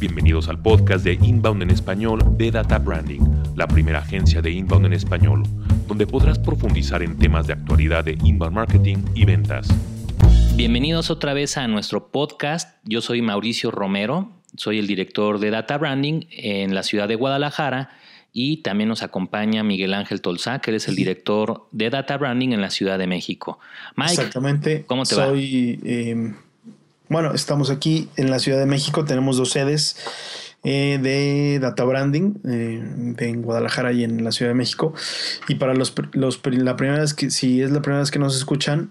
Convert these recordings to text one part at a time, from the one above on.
Bienvenidos al podcast de Inbound en español de Data Branding, la primera agencia de Inbound en español, donde podrás profundizar en temas de actualidad de inbound marketing y ventas. Bienvenidos otra vez a nuestro podcast. Yo soy Mauricio Romero, soy el director de Data Branding en la ciudad de Guadalajara y también nos acompaña Miguel Ángel Tolzá, que es el director de Data Branding en la Ciudad de México. Mike, Exactamente. ¿cómo te soy, eh, bueno, estamos aquí en la Ciudad de México, tenemos dos sedes. Eh, de Data Branding eh, en Guadalajara y en la Ciudad de México. Y para los, los, la primera vez que, si es la primera vez que nos escuchan,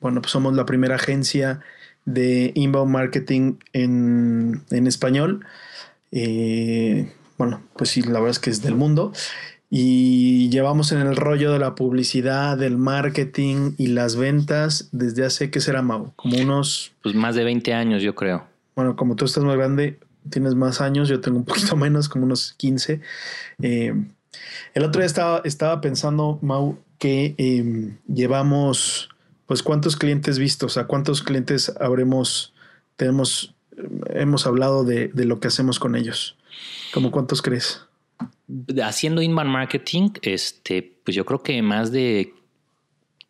bueno, pues somos la primera agencia de inbound marketing en, en español. Eh, bueno, pues sí, la verdad es que es del mundo. Y llevamos en el rollo de la publicidad, del marketing y las ventas desde hace, ¿qué será, Mau? Como unos... Pues más de 20 años, yo creo. Bueno, como tú estás más grande, tienes más años, yo tengo un poquito menos, como unos 15. Eh, el otro día estaba, estaba pensando, Mau, que em, llevamos, pues, ¿cuántos clientes vistos? ¿A cuántos clientes habremos, tenemos, hemos hablado de, de lo que hacemos con ellos? ¿Cómo cuántos crees? Haciendo inbound marketing, este, pues yo creo que más de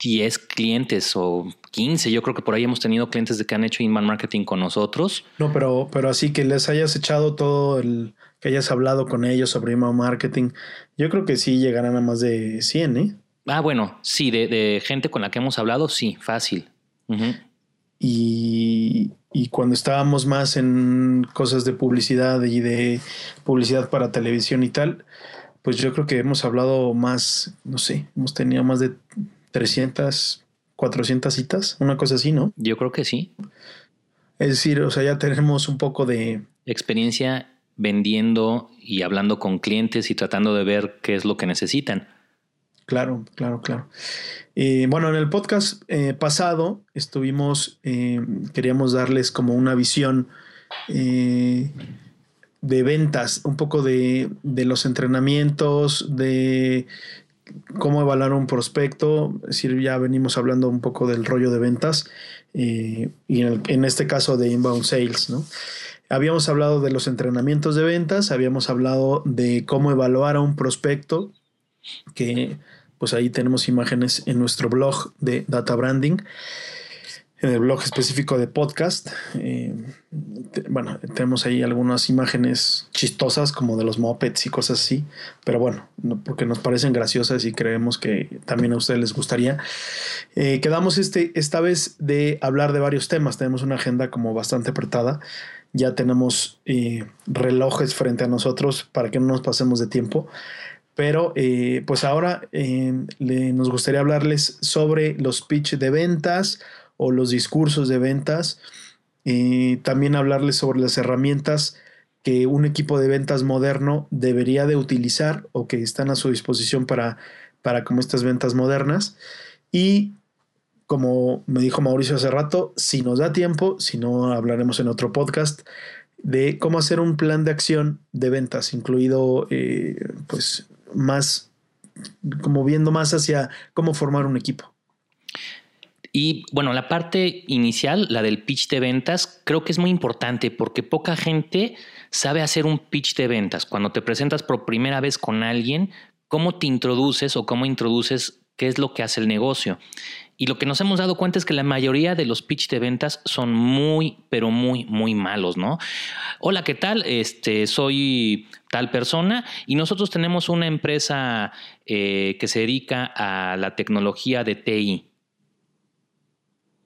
10 clientes o 15, yo creo que por ahí hemos tenido clientes de que han hecho inbound marketing con nosotros. No, pero, pero así que les hayas echado todo el, que hayas hablado con ellos sobre inbound marketing, yo creo que sí llegarán a más de 100, ¿eh? Ah, bueno, sí, de, gente con la que hemos hablado, sí, fácil. Y, y cuando estábamos más en cosas de publicidad y de publicidad para televisión y tal, pues yo creo que hemos hablado más, no sé, hemos tenido más de 300, 400 citas, una cosa así, ¿no? Yo creo que sí. Es decir, o sea, ya tenemos un poco de... Experiencia vendiendo y hablando con clientes y tratando de ver qué es lo que necesitan. Claro, claro, claro. Eh, bueno, en el podcast eh, pasado estuvimos, eh, queríamos darles como una visión de ventas, un poco de, los entrenamientos, de cómo evaluar un prospecto, es decir, ya venimos hablando un poco del rollo de ventas y en, en, este caso de inbound sales, ¿no? Habíamos hablado de los entrenamientos de ventas, habíamos hablado de cómo evaluar a un prospecto, que pues ahí tenemos imágenes en nuestro blog de Data Branding, en el blog específico de podcast. Eh, bueno, tenemos ahí algunas imágenes chistosas como de los mopeds y cosas así, pero bueno, porque nos parecen graciosas y creemos que también a ustedes les gustaría. Eh, quedamos este, esta vez de hablar de varios temas, tenemos una agenda como bastante apretada ya tenemos eh, relojes frente a nosotros para que no nos pasemos de tiempo. Pero eh, pues ahora eh, nos gustaría hablarles sobre los pitch de ventas o los discursos de ventas. y también hablarles sobre las herramientas que un equipo de ventas moderno debería de utilizar o que están a su disposición para, para como estas ventas modernas. Y como me dijo Mauricio hace rato, si nos da tiempo, si no hablaremos en otro podcast, de cómo hacer un plan de acción de ventas, incluido eh, pues más, como viendo más hacia cómo formar un equipo. Y bueno, la parte inicial, la del pitch de ventas, creo que es muy importante porque poca gente sabe hacer un pitch de ventas. Cuando te presentas por primera vez con alguien, cómo te introduces o cómo introduces qué es lo que hace el negocio. Y lo que nos hemos dado cuenta es que la mayoría de los pitch de ventas son muy, pero muy, muy malos, ¿no? Hola, ¿qué tal? Este, soy tal persona y nosotros tenemos una empresa eh, que se dedica a la tecnología de TI.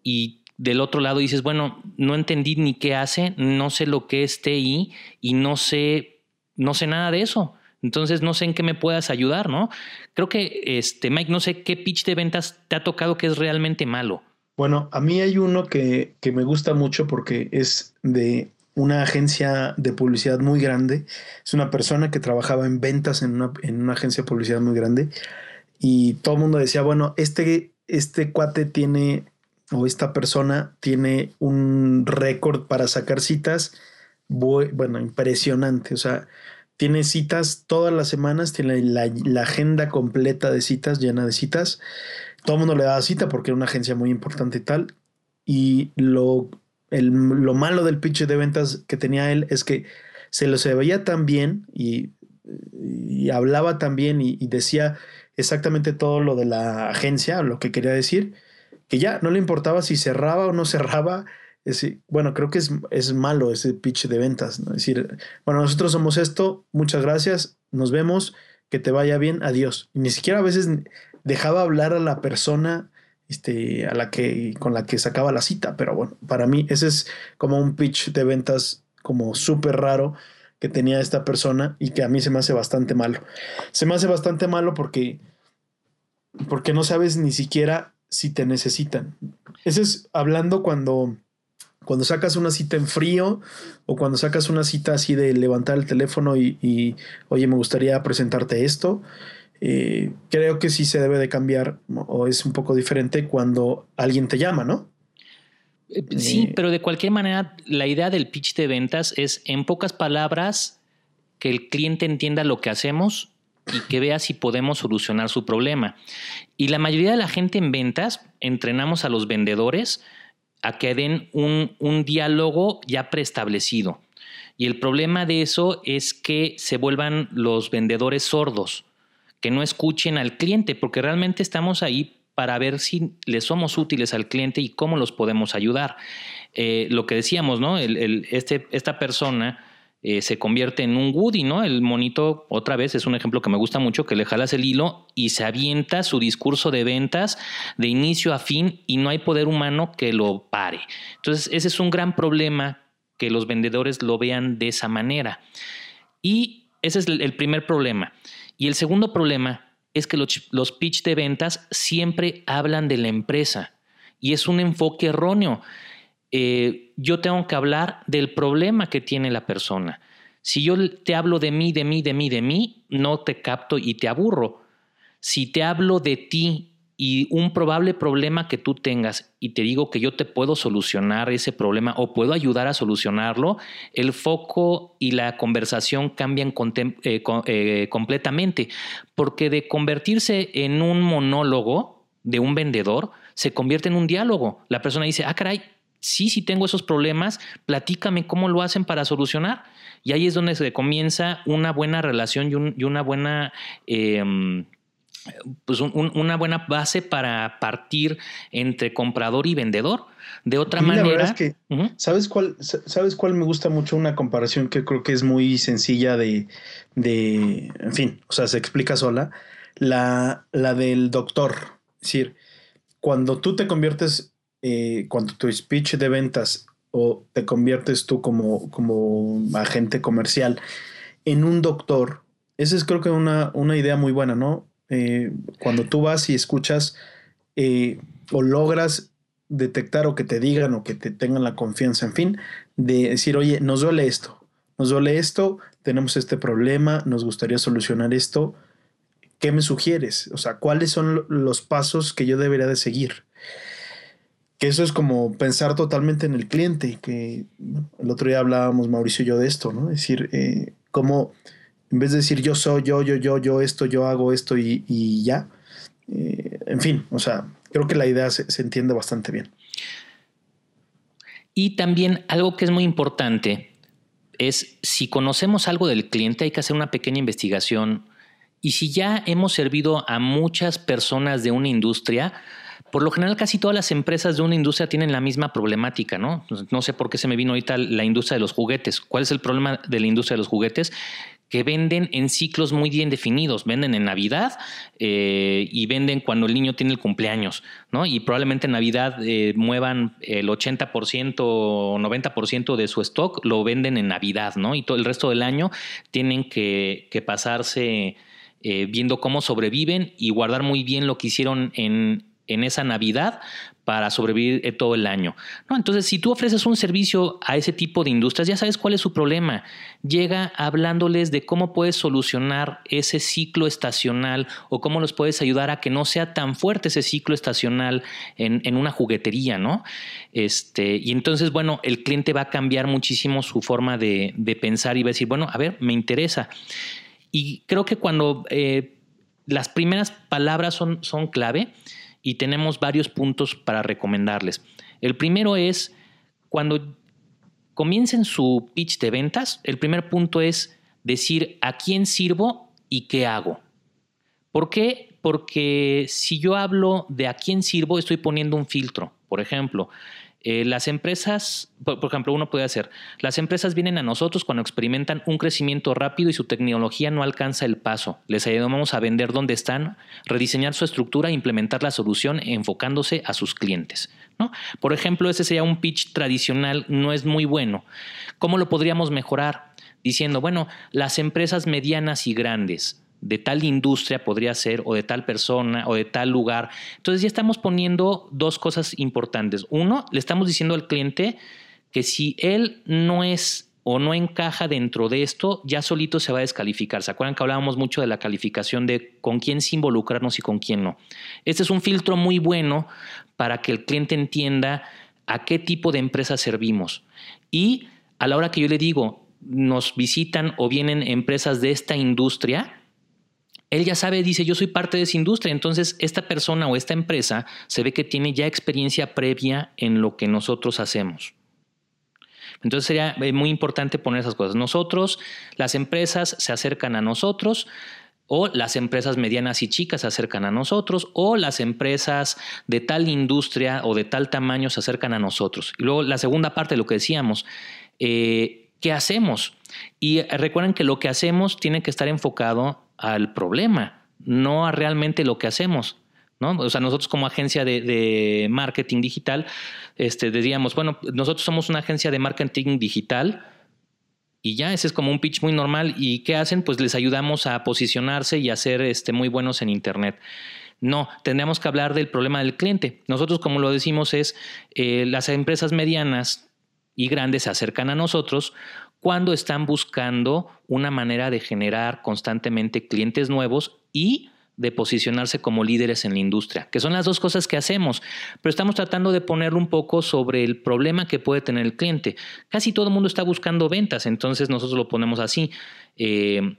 Y del otro lado dices, bueno, no entendí ni qué hace, no sé lo que es TI y no sé, no sé nada de eso. Entonces no sé en qué me puedas ayudar, ¿no? Creo que, este, Mike, no sé qué pitch de ventas te ha tocado que es realmente malo. Bueno, a mí hay uno que, que me gusta mucho porque es de una agencia de publicidad muy grande. Es una persona que trabajaba en ventas en una, en una agencia de publicidad muy grande. Y todo el mundo decía, bueno, este, este cuate tiene, o esta persona tiene un récord para sacar citas. Bueno, impresionante. O sea, tiene citas todas las semanas, tiene la, agenda completa de citas, llena de citas. Todo el mundo le daba cita porque era una agencia muy importante y tal. Y lo, lo malo del pitch de ventas que tenía él es que se lo se veía tan bien y, hablaba tan bien y, decía exactamente todo lo de la agencia, lo que quería decir, que ya no le importaba si cerraba o no cerraba. Bueno, creo que es, es malo ese pitch de ventas, ¿no? Es decir, bueno, nosotros somos esto, muchas gracias, nos vemos, que te vaya bien, adiós. Y ni siquiera a veces dejaba hablar a la persona este, a la que, con la que sacaba la cita. Pero bueno, para mí ese es como un pitch de ventas como súper raro que tenía esta persona y que a mí se me hace bastante malo. Se me hace bastante malo porque, porque no sabes ni siquiera si te necesitan. Ese es hablando cuando, cuando sacas una cita en frío o cuando sacas una cita así de levantar el teléfono y, y oye, me gustaría presentarte esto eh, creo que sí se debe de cambiar o es un poco diferente cuando alguien te llama, ¿no? Eh, sí, eh, pero de cualquier manera, la idea del pitch de ventas es, en pocas palabras, que el cliente entienda lo que hacemos y que vea si podemos solucionar su problema. Y la mayoría de la gente en ventas entrenamos a los vendedores a que den un, un diálogo ya preestablecido. Y el problema de eso es que se vuelvan los vendedores sordos que no escuchen al cliente, porque realmente estamos ahí para ver si le somos útiles al cliente y cómo los podemos ayudar. Eh, lo que decíamos, ¿no? este, esta persona eh, se convierte en un Woody, ¿no? El monito, otra vez, es un ejemplo que me gusta mucho, que le jalas el hilo y se avienta su discurso de ventas de inicio a fin y no hay poder humano que lo pare. Entonces, ese es un gran problema que los vendedores lo vean de esa manera. Y ese es el primer problema. Y el segundo problema es que los, pitch de ventas siempre hablan de la empresa y es un enfoque erróneo. Eh, yo tengo que hablar del problema que tiene la persona. Si yo te hablo de mí, de mí, de mí, de mí, no te capto y te aburro. Si te hablo de ti y un probable problema que tú tengas y te digo que yo te puedo solucionar ese problema o puedo ayudar a solucionarlo, el foco y la conversación cambian eh, eh, completamente, porque de convertirse en un monólogo de un vendedor, se convierte en un diálogo. La persona dice, ah, caray, sí, sí tengo esos problemas, platícame cómo lo hacen para solucionar. Y ahí es donde se comienza una buena relación y, una buena... Em, pues una buena base para partir entre comprador y vendedor. De otra manera, ¿sabes cuál, sabes cuál me gusta mucho una comparación que creo que es muy sencilla de, de en fin, o sea, se explica sola, la, la del doctor. Es decir, cuando tú te conviertes, eh, cuando tu speech de ventas o te conviertes tú como, como agente comercial en un doctor, esa es creo que una, una idea muy buena, ¿no? Eh, cuando tú vas y escuchas eh, o logras detectar o que te digan o que te tengan la confianza, en fin, de decir, oye, nos duele esto, nos duele esto, tenemos este problema, nos gustaría solucionar esto, ¿qué me sugieres? O sea, ¿cuáles son los pasos que yo debería de seguir? Que eso es como pensar totalmente en el cliente, que el otro día hablábamos Mauricio y yo de esto, ¿no? Es decir, eh, cómo en vez de decir yo soy, yo, yo, yo, yo, esto, yo hago esto y, ya. Eh, en fin, o sea, creo que la idea se, se entiende bastante bien. Y también algo que es muy importante es si conocemos algo del cliente hay que hacer una pequeña investigación y si ya hemos servido a muchas personas de una industria, por lo general casi todas las empresas de una industria tienen la misma problemática, ¿no? No sé por qué se me vino ahorita la industria de los juguetes. ¿Cuál es el problema de la industria de los juguetes? que venden en ciclos muy bien definidos. Venden en Navidad eh, y venden cuando el niño tiene el cumpleaños, ¿no? Y probablemente en Navidad eh, muevan el 80% o 90% de su stock, lo venden en Navidad, ¿no? Y todo el resto del año tienen que, pasarse eh, viendo cómo sobreviven y guardar muy bien lo que hicieron en, en esa Navidad para sobrevivir eh, todo el año. ¿no? Entonces, si tú ofreces un servicio a ese tipo de industrias, ya sabes cuál es su problema. Llega hablándoles de cómo puedes solucionar ese ciclo estacional o cómo los puedes ayudar a que no sea tan fuerte ese ciclo estacional en, una juguetería, ¿no? Este, y entonces, bueno, el cliente va a cambiar muchísimo su forma de, pensar y va a decir, bueno, a ver, me interesa. Y creo que cuando eh, las primeras palabras son, son clave, y tenemos varios puntos para recomendarles. El primero es cuando comiencen su pitch de ventas, el primer punto es decir a quién sirvo y qué hago. ¿Por qué? Porque si yo hablo de a quién sirvo, estoy poniendo un filtro. Por ejemplo, eh, las empresas, por, ejemplo, uno puede hacer, las empresas vienen a nosotros cuando experimentan un crecimiento rápido y su tecnología no alcanza el paso. Les ayudamos a vender donde están, rediseñar su estructura e implementar la solución enfocándose a sus clientes. Por ejemplo, ese sería un pitch tradicional, no es muy bueno. ¿Cómo lo podríamos mejorar? Diciendo, bueno, las empresas medianas y grandes, de tal industria podría ser, o de tal persona, o de tal lugar. Entonces ya estamos poniendo dos cosas importantes. Uno, le estamos diciendo al cliente que si él no es o no encaja dentro de esto, ya solito se va a descalificar. ¿Se acuerdan que hablábamos mucho de la calificación de con quién sí involucrarnos y con quién no? Este es un filtro muy bueno para que el cliente entienda a qué tipo de empresa servimos. Y a la hora que yo le digo, nos visitan o vienen empresas de esta industria, él ya sabe, dice, yo soy parte de esa industria, entonces esta persona o esta empresa se ve que tiene ya experiencia previa en lo que nosotros hacemos. Entonces sería eh, muy importante poner esas cosas. Nosotros, las empresas se acercan a nosotros, o las empresas medianas y chicas se acercan a nosotros, o las empresas de tal industria o de tal tamaño se acercan a nosotros. Y luego la segunda parte lo que decíamos, eh, ¿qué hacemos? Y recuerden que lo que hacemos tiene que estar enfocado al problema, no a realmente lo que hacemos. ¿no? O sea, nosotros como agencia de, marketing digital, este, diríamos, bueno, nosotros somos una agencia de marketing digital y ya, ese es como un pitch muy normal. ¿Y qué hacen? Pues les ayudamos a posicionarse y a ser este, muy buenos en Internet. No, tendríamos que hablar del problema del cliente. Nosotros, como lo decimos, es eh, las empresas medianas y grandes se acercan a nosotros cuando están buscando una manera de generar constantemente clientes nuevos y de posicionarse como líderes en la industria, que son las dos cosas que hacemos, pero estamos tratando de ponerlo un poco sobre el problema que puede tener el cliente. Casi todo el mundo está buscando ventas, entonces nosotros lo ponemos así. Eh,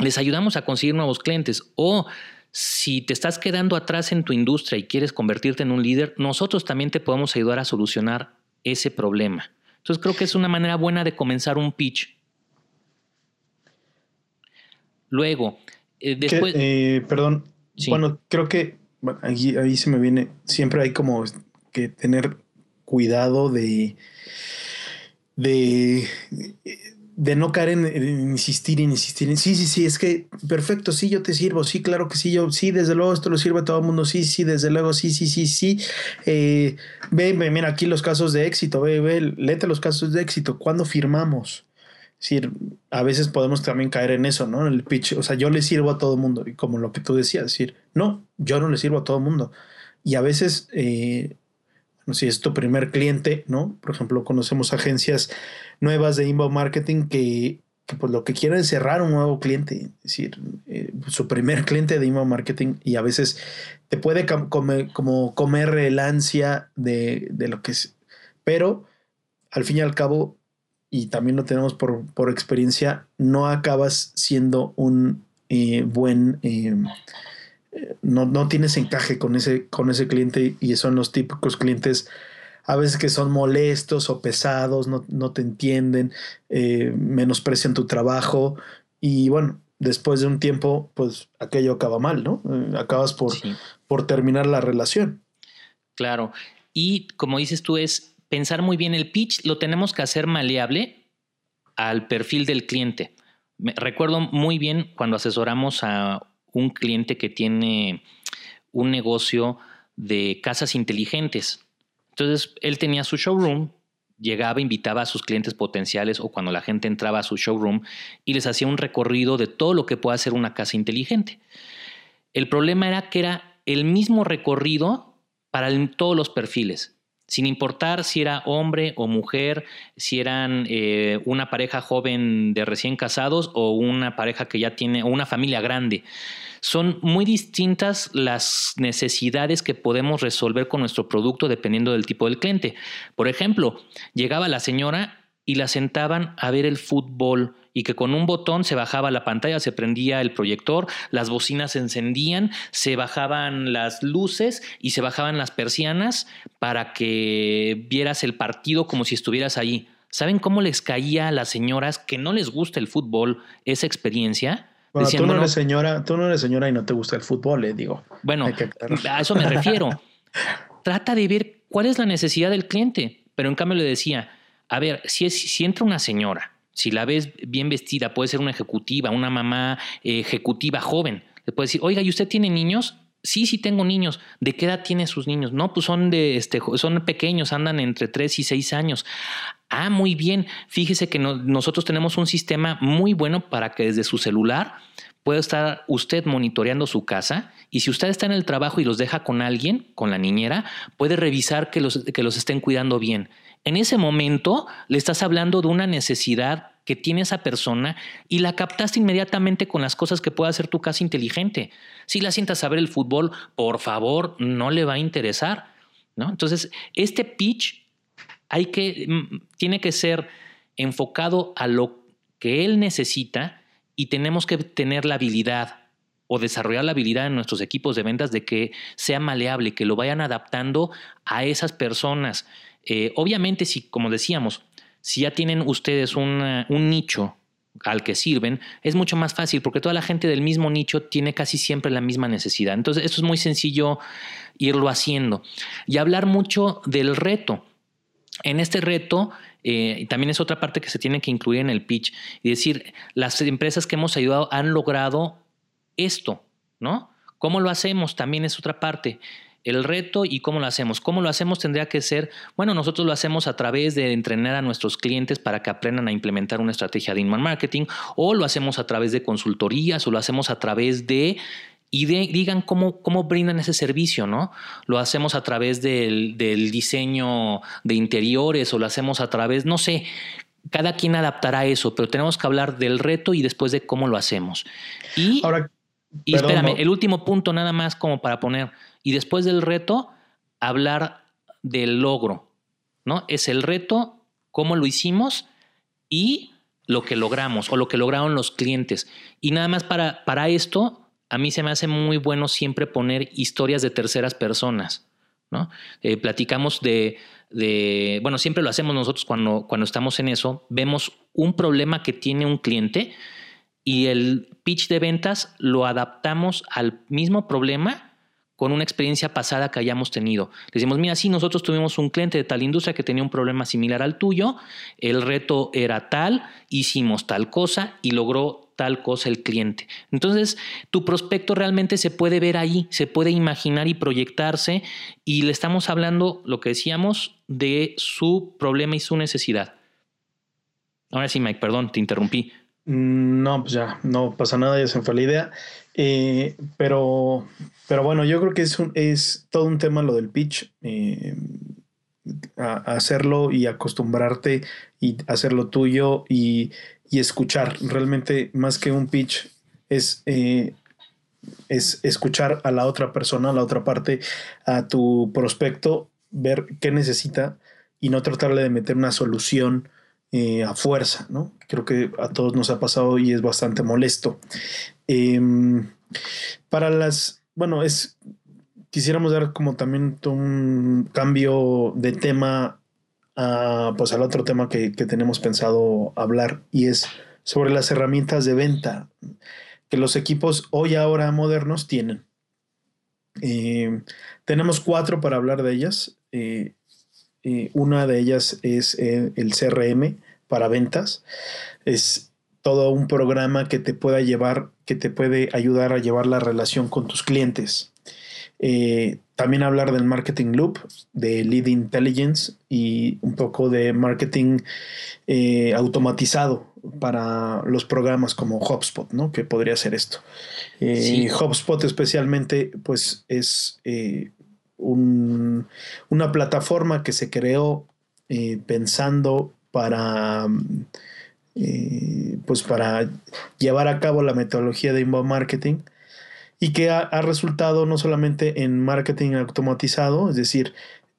les ayudamos a conseguir nuevos clientes o si te estás quedando atrás en tu industria y quieres convertirte en un líder, nosotros también te podemos ayudar a solucionar ese problema. Entonces creo que es una manera buena de comenzar un pitch. Luego, eh, después... Eh, perdón, bueno, creo que ahí, se me viene, siempre hay como que tener cuidado de, de, de no caer en, insistir, en insistir. En, sí, sí, sí, es que perfecto, sí, yo te sirvo, sí, claro que sí, yo, sí, desde luego esto lo sirve a todo el mundo, sí, sí, desde luego, sí, sí, sí, sí. Eh, ve, mira aquí los casos de éxito, ve, ve, léete los casos de éxito, ¿cuándo firmamos? Es decir, a veces podemos también caer en eso, ¿no? El pitch, o sea, yo le sirvo a todo el mundo, y como lo que tú decías, decir, no, yo no le sirvo a todo el mundo. Y a veces, eh, si es tu primer cliente, ¿no? Por ejemplo, conocemos agencias nuevas de inbound marketing que, pues lo que quieren es cerrar un nuevo cliente, es decir, eh, su primer cliente de inbound marketing y a veces te puede comer, como comer el ansia de, lo que es, pero al fin y al cabo, y también lo tenemos por, experiencia, no acabas siendo un eh, buen... Eh, no, no, tienes encaje con ese, con ese cliente y son los típicos clientes a veces que son molestos o pesados, no, no te entienden, eh, menosprecian tu trabajo y bueno, después de un tiempo, pues aquello acaba mal, ¿no? Eh, acabas por, por terminar la relación. Claro. Y como dices tú, es pensar muy bien el pitch, lo tenemos que hacer maleable al perfil del cliente. Me, recuerdo muy bien cuando asesoramos a un cliente que tiene un negocio de casas inteligentes. Entonces, él tenía su showroom, llegaba, invitaba a sus clientes potenciales o cuando la gente entraba a su showroom y les hacía un recorrido de todo lo que puede hacer una casa inteligente. El problema era que era el mismo recorrido para todos los perfiles, sin importar si era hombre o mujer, si eran eh, una pareja joven de recién casados o una pareja que ya tiene, o una familia grande. Son muy distintas las necesidades que podemos resolver con nuestro producto dependiendo del tipo del cliente. Por ejemplo, llegaba la señora y la sentaban a ver el fútbol y que con un botón se bajaba la pantalla, se prendía el proyector, las bocinas se encendían, se bajaban las luces y se bajaban las persianas para que vieras el partido como si estuvieras ahí. ¿Saben cómo les caía a las señoras que no les gusta el fútbol esa experiencia? Bueno, tú no eres señora, tú no eres señora y no te gusta el fútbol, le digo. Bueno, a eso me refiero. Trata de ver cuál es la necesidad del cliente. Pero en cambio le decía, a ver, si, es, si entra una señora, si la ves bien vestida, puede ser una ejecutiva, una mamá eh, ejecutiva joven, le puede decir, oiga, ¿y usted tiene niños? Sí, sí tengo niños. ¿De qué edad tiene sus niños? No, pues son de este, son pequeños, andan entre 3 y 6 años. Ah, muy bien. Fíjese que nosotros tenemos un sistema muy bueno para que desde su celular pueda estar usted monitoreando su casa y si usted está en el trabajo y los deja con alguien, con la niñera, puede revisar que los, que los estén cuidando bien. En ese momento le estás hablando de una necesidad que tiene esa persona y la captaste inmediatamente con las cosas que puede hacer tu casa inteligente. Si la sientas a ver el fútbol, por favor, no le va a interesar. ¿no? Entonces, este pitch hay que, mm, tiene que ser enfocado a lo que él necesita y tenemos que tener la habilidad o desarrollar la habilidad en nuestros equipos de ventas de que sea maleable, que lo vayan adaptando a esas personas. Eh, obviamente, si, como decíamos, si ya tienen ustedes un nicho al que sirven, es mucho más fácil porque toda la gente del mismo nicho tiene casi siempre la misma necesidad. Entonces, esto es muy sencillo irlo haciendo. Y hablar mucho del reto. En este reto, eh, también es otra parte que se tiene que incluir en el pitch y decir, las empresas que hemos ayudado han logrado esto, ¿no? ¿Cómo lo hacemos? También es otra parte. El reto y cómo lo hacemos. ¿Cómo lo hacemos? Tendría que ser, bueno, nosotros lo hacemos a través de entrenar a nuestros clientes para que aprendan a implementar una estrategia de inbound marketing, o lo hacemos a través de consultorías, o lo hacemos a través de y digan cómo, cómo brindan ese servicio, ¿no? Lo hacemos a través del, diseño de interiores o lo hacemos a través, no sé, cada quien adaptará eso, pero tenemos que hablar del reto y después de cómo lo hacemos. Y, Ahora, y espérame, el último punto nada más como para poner, y después del reto, hablar del logro, ¿no? Es el reto, cómo lo hicimos y lo que logramos o lo que lograron los clientes. Y nada más para, para esto, a mí se me hace muy bueno siempre poner historias de terceras personas. ¿no? Eh, platicamos de, de, bueno, siempre lo hacemos nosotros cuando, cuando estamos en eso, vemos un problema que tiene un cliente y el pitch de ventas lo adaptamos al mismo problema con una experiencia pasada que hayamos tenido. decimos, mira, sí, nosotros tuvimos un cliente de tal industria que tenía un problema similar al tuyo, el reto era tal, hicimos tal cosa y logró tal cosa el cliente. Entonces, tu prospecto realmente se puede ver ahí, se puede imaginar y proyectarse y le estamos hablando, lo que decíamos, de su problema y su necesidad. Ahora sí, Mike, perdón, te interrumpí. Mm, no, pues ya, no pasa nada, ya se fue la idea. Eh, pero, pero bueno, yo creo que es, es todo un tema lo del pitch. Eh, hacerlo y acostumbrarte y hacerlo tuyo y, escuchar. Realmente, más que un pitch, es, eh, es escuchar a la otra persona, a la otra parte, a tu prospecto, ver qué necesita y no tratarle de meter una solución a fuerza, ¿no? Creo que a todos nos ha pasado y es bastante molesto. Em, para las, bueno, es, quisiéramos dar como también un cambio de tema a, pues al otro tema que, tenemos pensado hablar y es sobre las herramientas de venta que los equipos hoy ahora modernos tienen. Em, tenemos cuatro para hablar de ellas. Eh, eh, una de ellas es eh, el CRM para ventas. Es todo un programa que te pueda llevar, que te puede ayudar a llevar la relación con tus clientes. Eh, también hablar del marketing loop, de lead intelligence y un poco de marketing eh, automatizado para los programas como HubSpot, ¿no? Que podría ser esto. Eh, HubSpot especialmente, pues es una plataforma que se creó pensando para eh, pues para llevar a cabo la metodología de inbound marketing y que ha, resultado no solamente en marketing automatizado, es decir,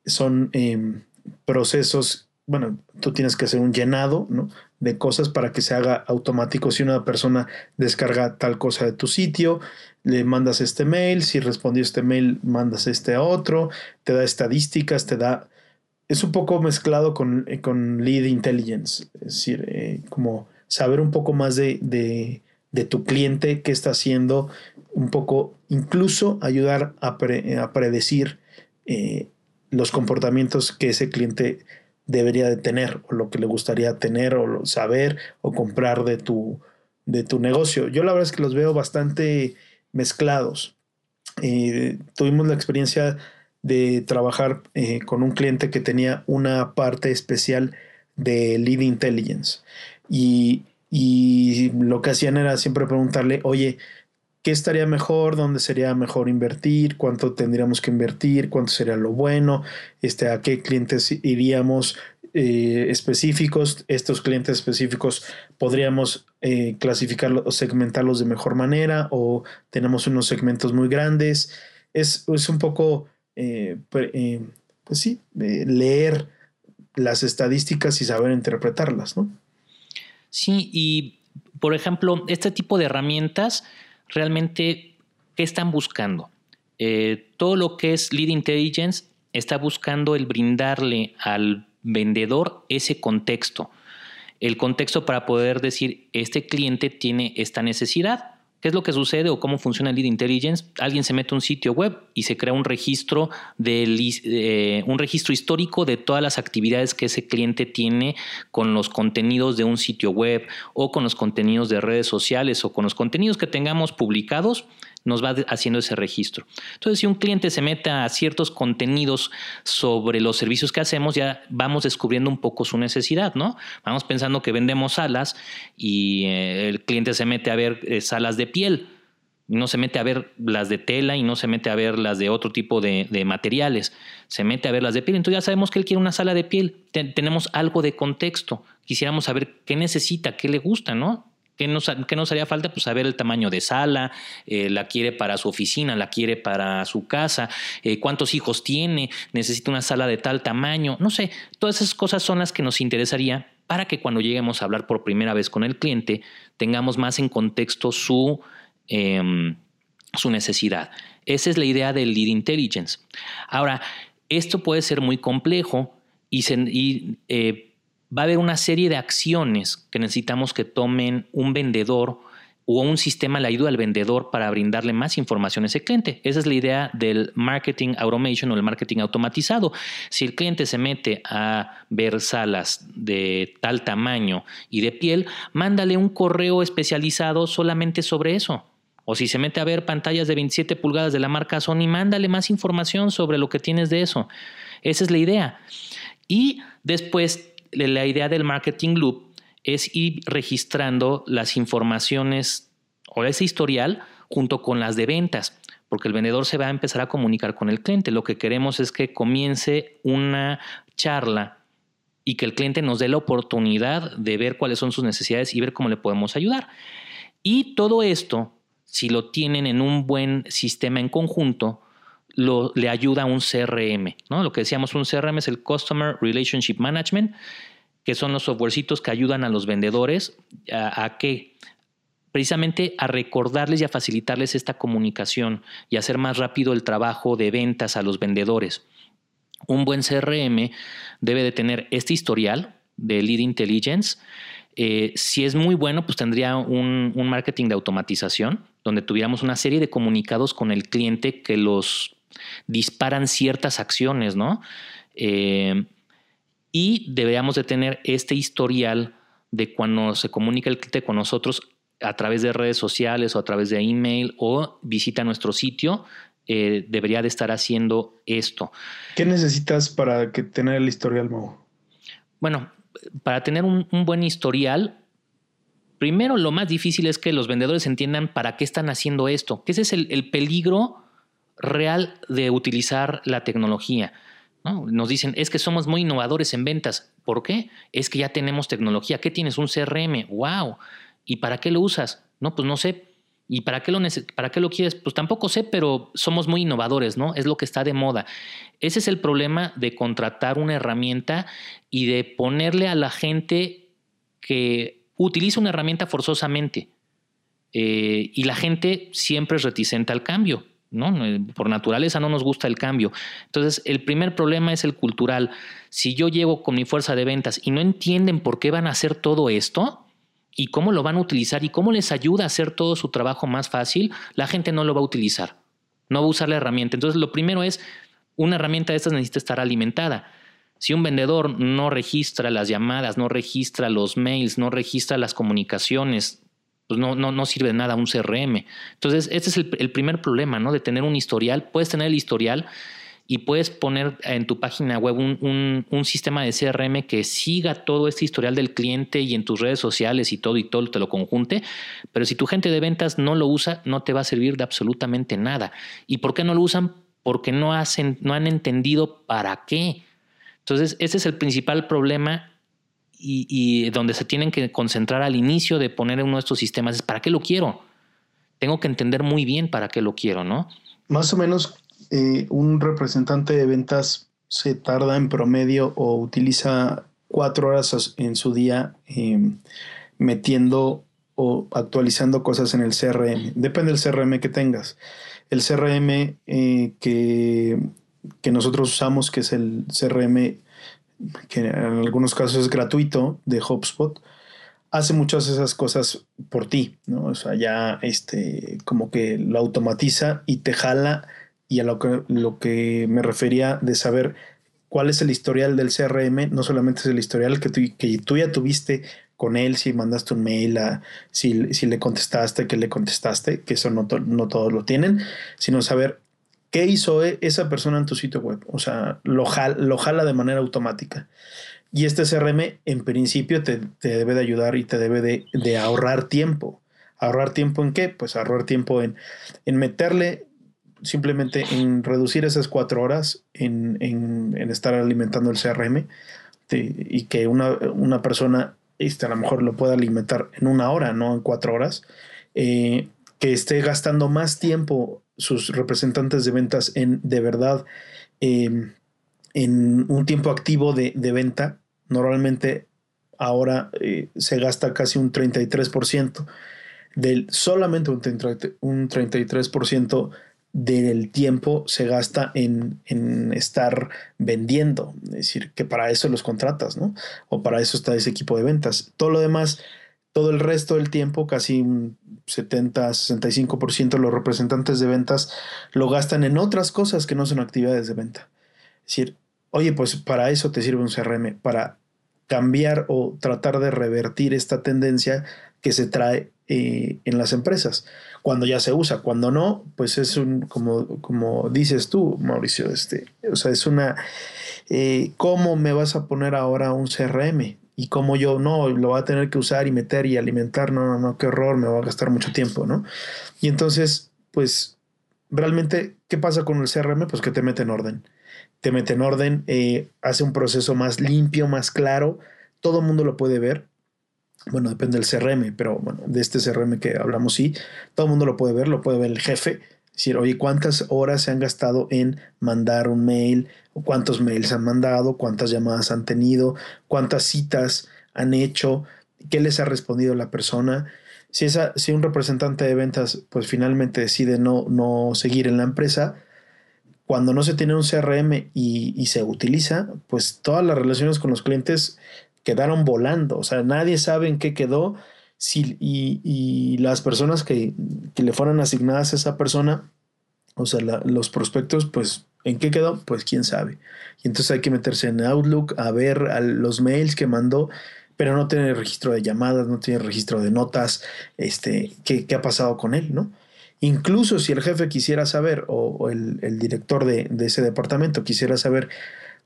son em, procesos, bueno, tú tienes que hacer un llenado de cosas para que se haga automático. Si una persona descarga tal cosa de tu sitio, le mandas este mail, si respondió este mail, mandas este a otro, te da estadísticas, te da es un poco mezclado con, eh, con lead intelligence, es decir, eh, como saber un poco más de, de, tu cliente, qué está haciendo, un poco, incluso ayudar a, a predecir eh, los comportamientos que ese cliente debería de tener o lo que le gustaría tener o saber o comprar de tu, de tu negocio. Yo la verdad es que los veo bastante mezclados. tuvimos la experiencia de trabajar eh, con un cliente que tenía una parte especial de lead intelligence y, y, lo que hacían era siempre preguntarle, oye, ¿qué estaría mejor? ¿Dónde sería mejor invertir? ¿Cuánto tendríamos que invertir? ¿Cuánto sería lo bueno? Este, ¿A qué clientes iríamos? Eh, específicos, estos clientes específicos podríamos eh, clasificarlos o segmentarlos de mejor manera o tenemos unos segmentos muy grandes. Es, es un poco eh, eh, pues sí, leer las estadísticas y saber interpretarlas, ¿no? Sí, y por ejemplo, este tipo de herramientas realmente, ¿qué están buscando? Eh, todo lo que es Lead Intelligence está buscando el brindarle al vendedor ese contexto. El contexto para poder decir, este cliente tiene esta necesidad, ¿Qué es lo que sucede o cómo funciona el Lead Intelligence? Alguien se mete a un sitio web y se crea un registro, de, eh, un registro histórico de todas las actividades que ese cliente tiene con los contenidos de un sitio web o con los contenidos de redes sociales o con los contenidos que tengamos publicados nos va haciendo ese registro. Entonces, si un cliente se mete a ciertos contenidos sobre los servicios que hacemos, ya vamos descubriendo un poco su necesidad, ¿no? Vamos pensando que vendemos salas y eh, el cliente se mete a ver eh, salas de piel, no se mete a ver las de tela y no se mete a ver las de otro tipo de, materiales, se mete a ver las de piel. Entonces ya sabemos que él quiere una sala de piel, tenemos algo de contexto, quisiéramos saber qué necesita, qué le gusta, ¿no? ¿Qué nos, haría falta? Pues saber el tamaño de sala, eh, la quiere para su oficina, la quiere para su casa, eh, cuántos hijos tiene, necesita una sala de tal tamaño, no sé, todas esas cosas son las que nos interesaría para que cuando lleguemos a hablar por primera vez con el cliente tengamos más en contexto su, em, su necesidad. Esa es la idea del lead intelligence. Ahora, esto puede ser muy complejo y, y eh, va a haber una serie de acciones que necesitamos que tomen un vendedor o un sistema le ayuda al vendedor para brindarle más información a ese cliente. Esa es la idea del marketing automation o el marketing automatizado. Si el cliente se mete a ver salas de tal tamaño y de piel, mándale un correo especializado solamente sobre eso. O si se mete a ver pantallas de 27 pulgadas de la marca Sony, mándale más información sobre lo que tienes de eso. Esa es la idea. Y después la idea del marketing loop es ir registrando las informaciones o ese historial junto con las de ventas, porque el vendedor se va a empezar a comunicar con el cliente. Lo que queremos es que comience una charla y que el cliente nos dé la oportunidad de ver cuáles son sus necesidades y ver cómo le podemos ayudar. Y todo esto, si lo tienen en un buen sistema en conjunto, lo, le ayuda a un CRM. ¿no? Lo que decíamos, un CRM es el Customer Relationship Management, que son los softwarecitos que ayudan a los vendedores a, que precisamente a recordarles y a facilitarles esta comunicación y hacer más rápido el trabajo de ventas a los vendedores. Un buen CRM debe de tener este historial de lead intelligence. Eh, si es muy bueno, pues tendría un, un marketing de automatización, donde tuviéramos una serie de comunicados con el cliente que los disparan ciertas acciones, ¿no? Eh, y deberíamos de tener este historial de cuando se comunica el cliente con nosotros a través de redes sociales o a través de email o visita nuestro sitio, eh, debería de estar haciendo esto. ¿Qué necesitas para que tener el historial, Mo? Bueno, para tener un, buen historial, primero lo más difícil es que los vendedores entiendan para qué están haciendo esto, que ese es el peligro real de utilizar la tecnología. Nos dicen, es que somos muy innovadores en ventas. ¿Por qué? Es que ya tenemos tecnología. ¿Qué tienes? Un CRM. ¡Wow! ¿Y para qué lo usas? No, pues no sé. ¿Y para qué, lo para qué lo quieres? Pues tampoco sé, pero somos muy innovadores, ¿no? Es lo que está de moda. Ese es el problema de contratar una herramienta y de ponerle a la gente que utiliza una herramienta forzosamente. Eh, y la gente siempre es reticente al cambio ¿no? Por naturaleza no nos gusta el cambio. Entonces, el primer problema es el cultural. Si yo llego con mi fuerza de ventas y no entienden por qué van a hacer todo esto y cómo lo van a utilizar y cómo les ayuda a hacer todo su trabajo más fácil, la gente no lo va a utilizar. No va a usar la herramienta. Entonces, lo primero es, una herramienta de estas necesita estar alimentada. Si un vendedor no registra las llamadas, no registra los mails, no registra las comunicaciones, pues no, no, no sirve de nada un CRM. Entonces, este es el, primer problema, ¿no? De tener un historial. Puedes tener el historial y puedes poner en tu página web un, un, sistema de CRM que siga todo este historial del cliente y en tus redes sociales y todo y todo te lo conjunte. Pero si tu gente de ventas no lo usa, no te va a servir de absolutamente nada. ¿Y por qué no lo usan? Porque no, hacen, no han entendido para qué. Entonces, ese es el principal problema y, donde se tienen que concentrar al inicio de poner uno de estos sistemas es ¿para qué lo quiero? Tengo que entender muy bien para qué lo quiero, ¿no? Más o menos eh, un representante de ventas se tarda en promedio o utiliza cuatro horas en su día em, metiendo o actualizando cosas en el CRM. Depende del CRM que tengas. El CRM eh, que, que nosotros usamos, que es el CRM que en algunos casos es gratuito, de HubSpot, hace muchas de esas cosas por ti, ¿no? O sea, ya este, como que lo automatiza y te jala y a lo que, lo que me refería de saber cuál es el historial del CRM, no solamente es el historial que tú, que tú ya tuviste con él, si mandaste un mail, si, si le contestaste, que le contestaste, que eso no, no todos lo tienen, sino saber ¿Qué hizo e-, esa persona en tu sitio web? O sea, lo, jala, de manera automática. Y este CRM en principio te, debe de ayudar y te debe de, ahorrar tiempo. ¿Ahorrar tiempo en qué? Pues ahorrar tiempo en, en meterle simplemente en reducir esas cuatro horas en, estar alimentando el CRM y que una, persona este, a lo mejor lo pueda alimentar en una hora, no en cuatro horas. Eh, que esté gastando más tiempo sus representantes de ventas en de verdad em, en un tiempo activo de, venta. Normalmente ahora eh, se gasta casi un 33% del solamente un, 33% del tiempo se gasta en, en, estar vendiendo. Es decir, que para eso los contratas, ¿no? O para eso está ese equipo de ventas. Todo lo demás todo el resto del tiempo, casi 70, 65% de los representantes de ventas lo gastan en otras cosas que no son actividades de venta. Es decir, oye, pues para eso te sirve un CRM, para cambiar o tratar de revertir esta tendencia que se trae eh, en las empresas. Cuando ya se usa, cuando no, pues es un, como, como dices tú, Mauricio, este, o sea, es una, eh, ¿cómo me vas a poner ahora un CRM? Y como yo no lo va a tener que usar y meter y alimentar, no, no, no, qué horror, me va a gastar mucho tiempo, ¿no? Y entonces, pues, realmente, ¿qué pasa con el CRM? Pues que te mete en orden. Te mete en orden, eh, hace un proceso más limpio, más claro, todo el mundo lo puede ver. Bueno, depende del CRM, pero bueno, de este CRM que hablamos, sí, todo el mundo lo puede ver, lo puede ver el jefe, decir, oye, ¿cuántas horas se han gastado en mandar un mail? ¿Cuántos mails han mandado? ¿Cuántas llamadas han tenido? ¿Cuántas citas han hecho? ¿Qué les ha respondido la persona? Si, esa, si un representante de ventas pues finalmente decide no, no seguir en la empresa, cuando no se tiene un CRM y, y, se utiliza, pues todas las relaciones con los clientes quedaron volando. O sea, nadie sabe en qué quedó si, y, las personas que, le fueran asignadas a esa persona, o sea, los prospectos, pues, ¿en qué quedó? Pues quién sabe. Y entonces hay que meterse en Outlook a ver los mails que mandó, pero no tiene registro de llamadas, no tiene registro de notas, este, qué, ha pasado con él, ¿no? Incluso si el jefe quisiera saber, o, el, director de, de, ese departamento quisiera saber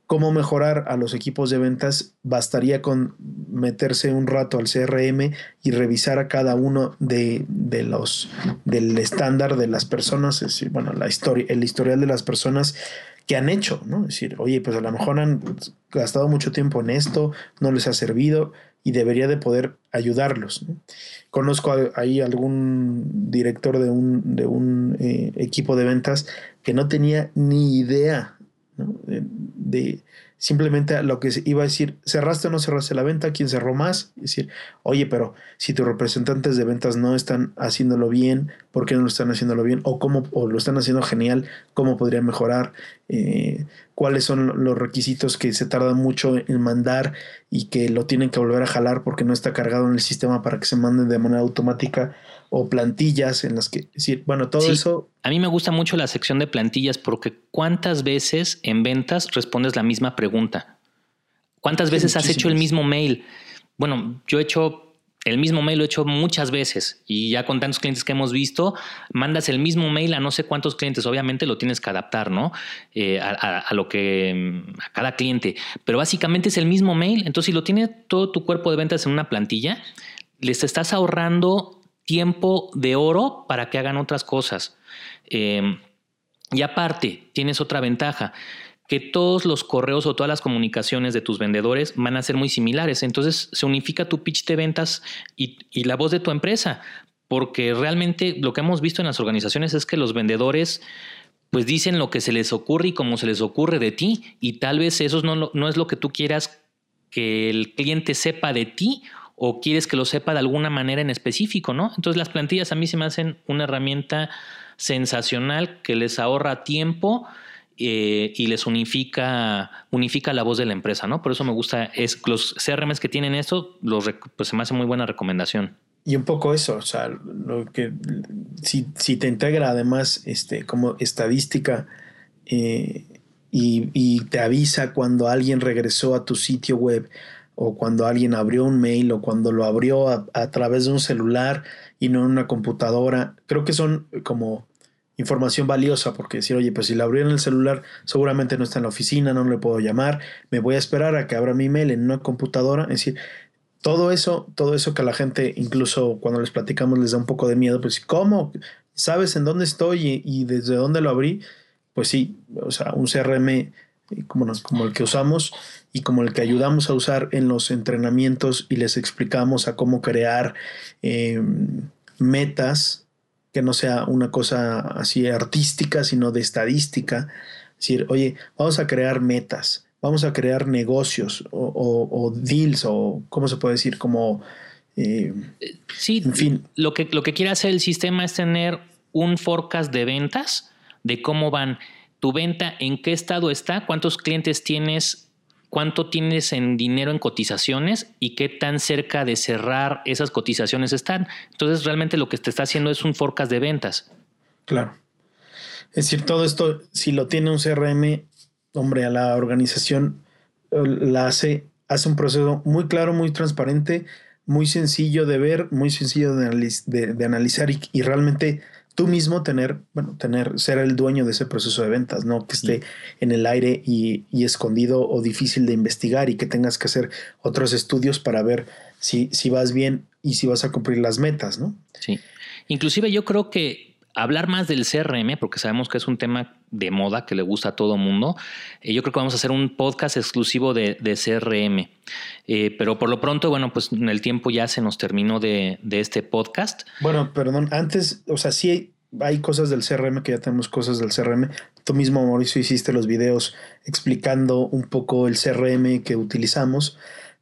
cómo mejorar a los equipos de ventas, bastaría con meterse un rato al CRM y revisar a cada uno de, los del estándar de las personas, es decir, bueno, la historia, el historial de las personas que han hecho, ¿no? Es decir, oye, pues a lo mejor han gastado mucho tiempo en esto, no les ha servido y debería de poder ayudarlos. Conozco ahí algún director de un, de un eh, equipo de ventas que no tenía ni idea de, simplemente lo que iba a decir, cerraste o no cerraste la venta, quién cerró más, es decir, oye, pero si tus representantes de ventas no están haciéndolo bien, ¿por qué no lo están haciéndolo bien? O cómo, o lo están haciendo genial, ¿cómo podría mejorar? Eh, ¿Cuáles son los requisitos que se tardan mucho en mandar y que lo tienen que volver a jalar porque no está cargado en el sistema para que se manden de manera automática? O plantillas en las que, decir, bueno, todo eso. A mí me gusta mucho la sección de plantillas porque cuántas veces en ventas respondes la misma pregunta. ¿Cuántas veces has hecho el mismo mail? Bueno, yo he hecho el mismo mail, lo he hecho muchas veces y ya con tantos clientes que hemos visto, mandas el mismo mail a no sé cuántos clientes. Obviamente lo tienes que adaptar, ¿no? Eh, a, lo que a cada cliente, pero básicamente es el mismo mail. Entonces, si lo tiene todo tu cuerpo de ventas en una plantilla, les estás ahorrando tiempo de oro para que hagan otras cosas. Em, y aparte, tienes otra ventaja, que todos los correos o todas las comunicaciones de tus vendedores van a ser muy similares. Entonces se unifica tu pitch de ventas y, la voz de tu empresa, porque realmente lo que hemos visto en las organizaciones es que los vendedores pues dicen lo que se les ocurre y como se les ocurre de ti y tal vez eso no, no es lo que tú quieras que el cliente sepa de ti o quieres que lo sepa de alguna manera en específico, ¿no? Entonces las plantillas a mí se me hacen una herramienta sensacional que les ahorra tiempo eh, y les unifica, unifica la voz de la empresa, ¿no? Por eso me gusta, es, los CRMs que tienen esto, los, pues se me hace muy buena recomendación. Y un poco eso, o sea, lo que si, si te integra además este, como estadística eh, y, y te avisa cuando alguien regresó a tu sitio web, o cuando alguien abrió un mail o cuando lo abrió a, través de un celular y no en una computadora. Creo que son como información valiosa porque decir, oye, pues si lo abrió en el celular, seguramente no está en la oficina, no le puedo llamar, me voy a esperar a que abra mi mail en una computadora. Es decir, todo eso, todo eso que a la gente, incluso cuando les platicamos, les da un poco de miedo, pues ¿cómo? ¿Sabes en dónde estoy y, desde dónde lo abrí? Pues sí, o sea, un CRM como, como el que usamos y como el que ayudamos a usar en los entrenamientos y les explicamos a cómo crear em, metas, que no sea una cosa así artística, sino de estadística. Es decir, oye, vamos a crear metas, vamos a crear negocios o, deals o, ¿cómo se puede decir? Como... Eh, sí, en fin. Lo que, lo que quiere hacer el sistema es tener un forecast de ventas, de cómo van tu venta, en qué estado está, cuántos clientes tienes cuánto tienes en dinero en cotizaciones y qué tan cerca de cerrar esas cotizaciones están. Entonces, realmente lo que te está haciendo es un forecast de ventas. Claro. Es decir, todo esto, si lo tiene un CRM, hombre, a la organización eh, la hace, hace un proceso muy claro, muy transparente, muy sencillo de ver, muy sencillo de, analizar y realmente tú mismo tener, bueno, tener, ser el dueño de ese proceso de ventas, no que esté en el aire y, escondido o difícil de investigar y que tengas que hacer otros estudios para ver si, si vas bien y si vas a cumplir las metas, ¿no? Sí. Inclusive yo creo que hablar más del CRM, porque sabemos que es un tema de moda que le gusta a todo mundo, eh, yo creo que vamos a hacer un podcast exclusivo de, CRM. Eh, pero por lo pronto, bueno, pues en el tiempo ya se nos terminó de, este podcast. Bueno, perdón, antes, o sea, sí hay cosas del CRM, que ya tenemos cosas del CRM. Tú mismo, Mauricio, hiciste los videos explicando un poco el CRM que utilizamos,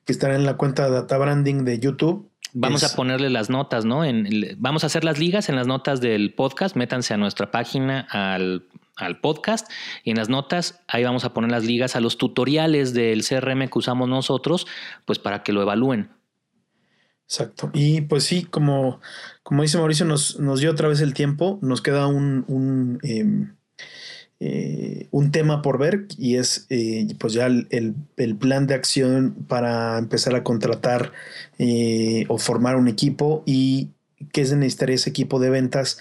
que están en la cuenta de Data Branding de YouTube Vamos a ponerle las notas, ¿no? En, vamos a hacer las ligas en las notas del podcast. Métanse a nuestra página, al, podcast, y en las notas ahí vamos a poner las ligas a los tutoriales del CRM que usamos nosotros, pues para que lo evalúen. Exacto. Y pues sí, como, como dice Mauricio, nos, nos dio otra vez el tiempo. Nos queda un, un em, eh, un tema por ver y es eh, pues ya el, plan de acción para empezar a contratar eh, o formar un equipo y qué se necesitaría ese equipo de ventas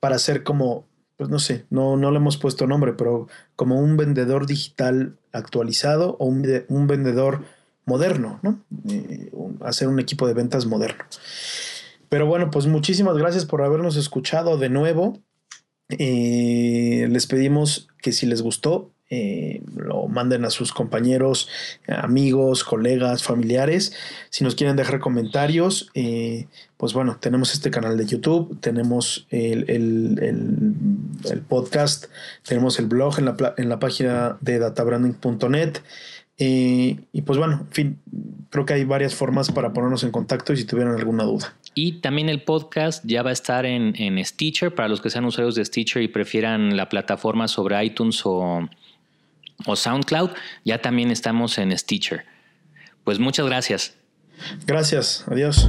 para ser como, pues no sé, no, no le hemos puesto nombre, pero como un vendedor digital actualizado o un, un vendedor moderno, ¿no? hacer un equipo de ventas moderno. Pero bueno, pues muchísimas gracias por habernos escuchado de nuevo. Eh, les pedimos que si les gustó, eh, lo manden a sus compañeros, amigos, colegas, familiares. Si nos quieren dejar comentarios, eh, pues bueno, tenemos este canal de YouTube, tenemos el, podcast, tenemos el blog en la, en la página de databranding.net. Eh, y pues bueno, en fin, creo que hay varias formas para ponernos en contacto y si tuvieran alguna duda. Y también el podcast ya va a estar en, en Stitcher para los que sean usuarios de Stitcher y prefieran la plataforma sobre iTunes o, o SoundCloud. Ya también estamos en Stitcher. Pues muchas gracias. Gracias, adiós.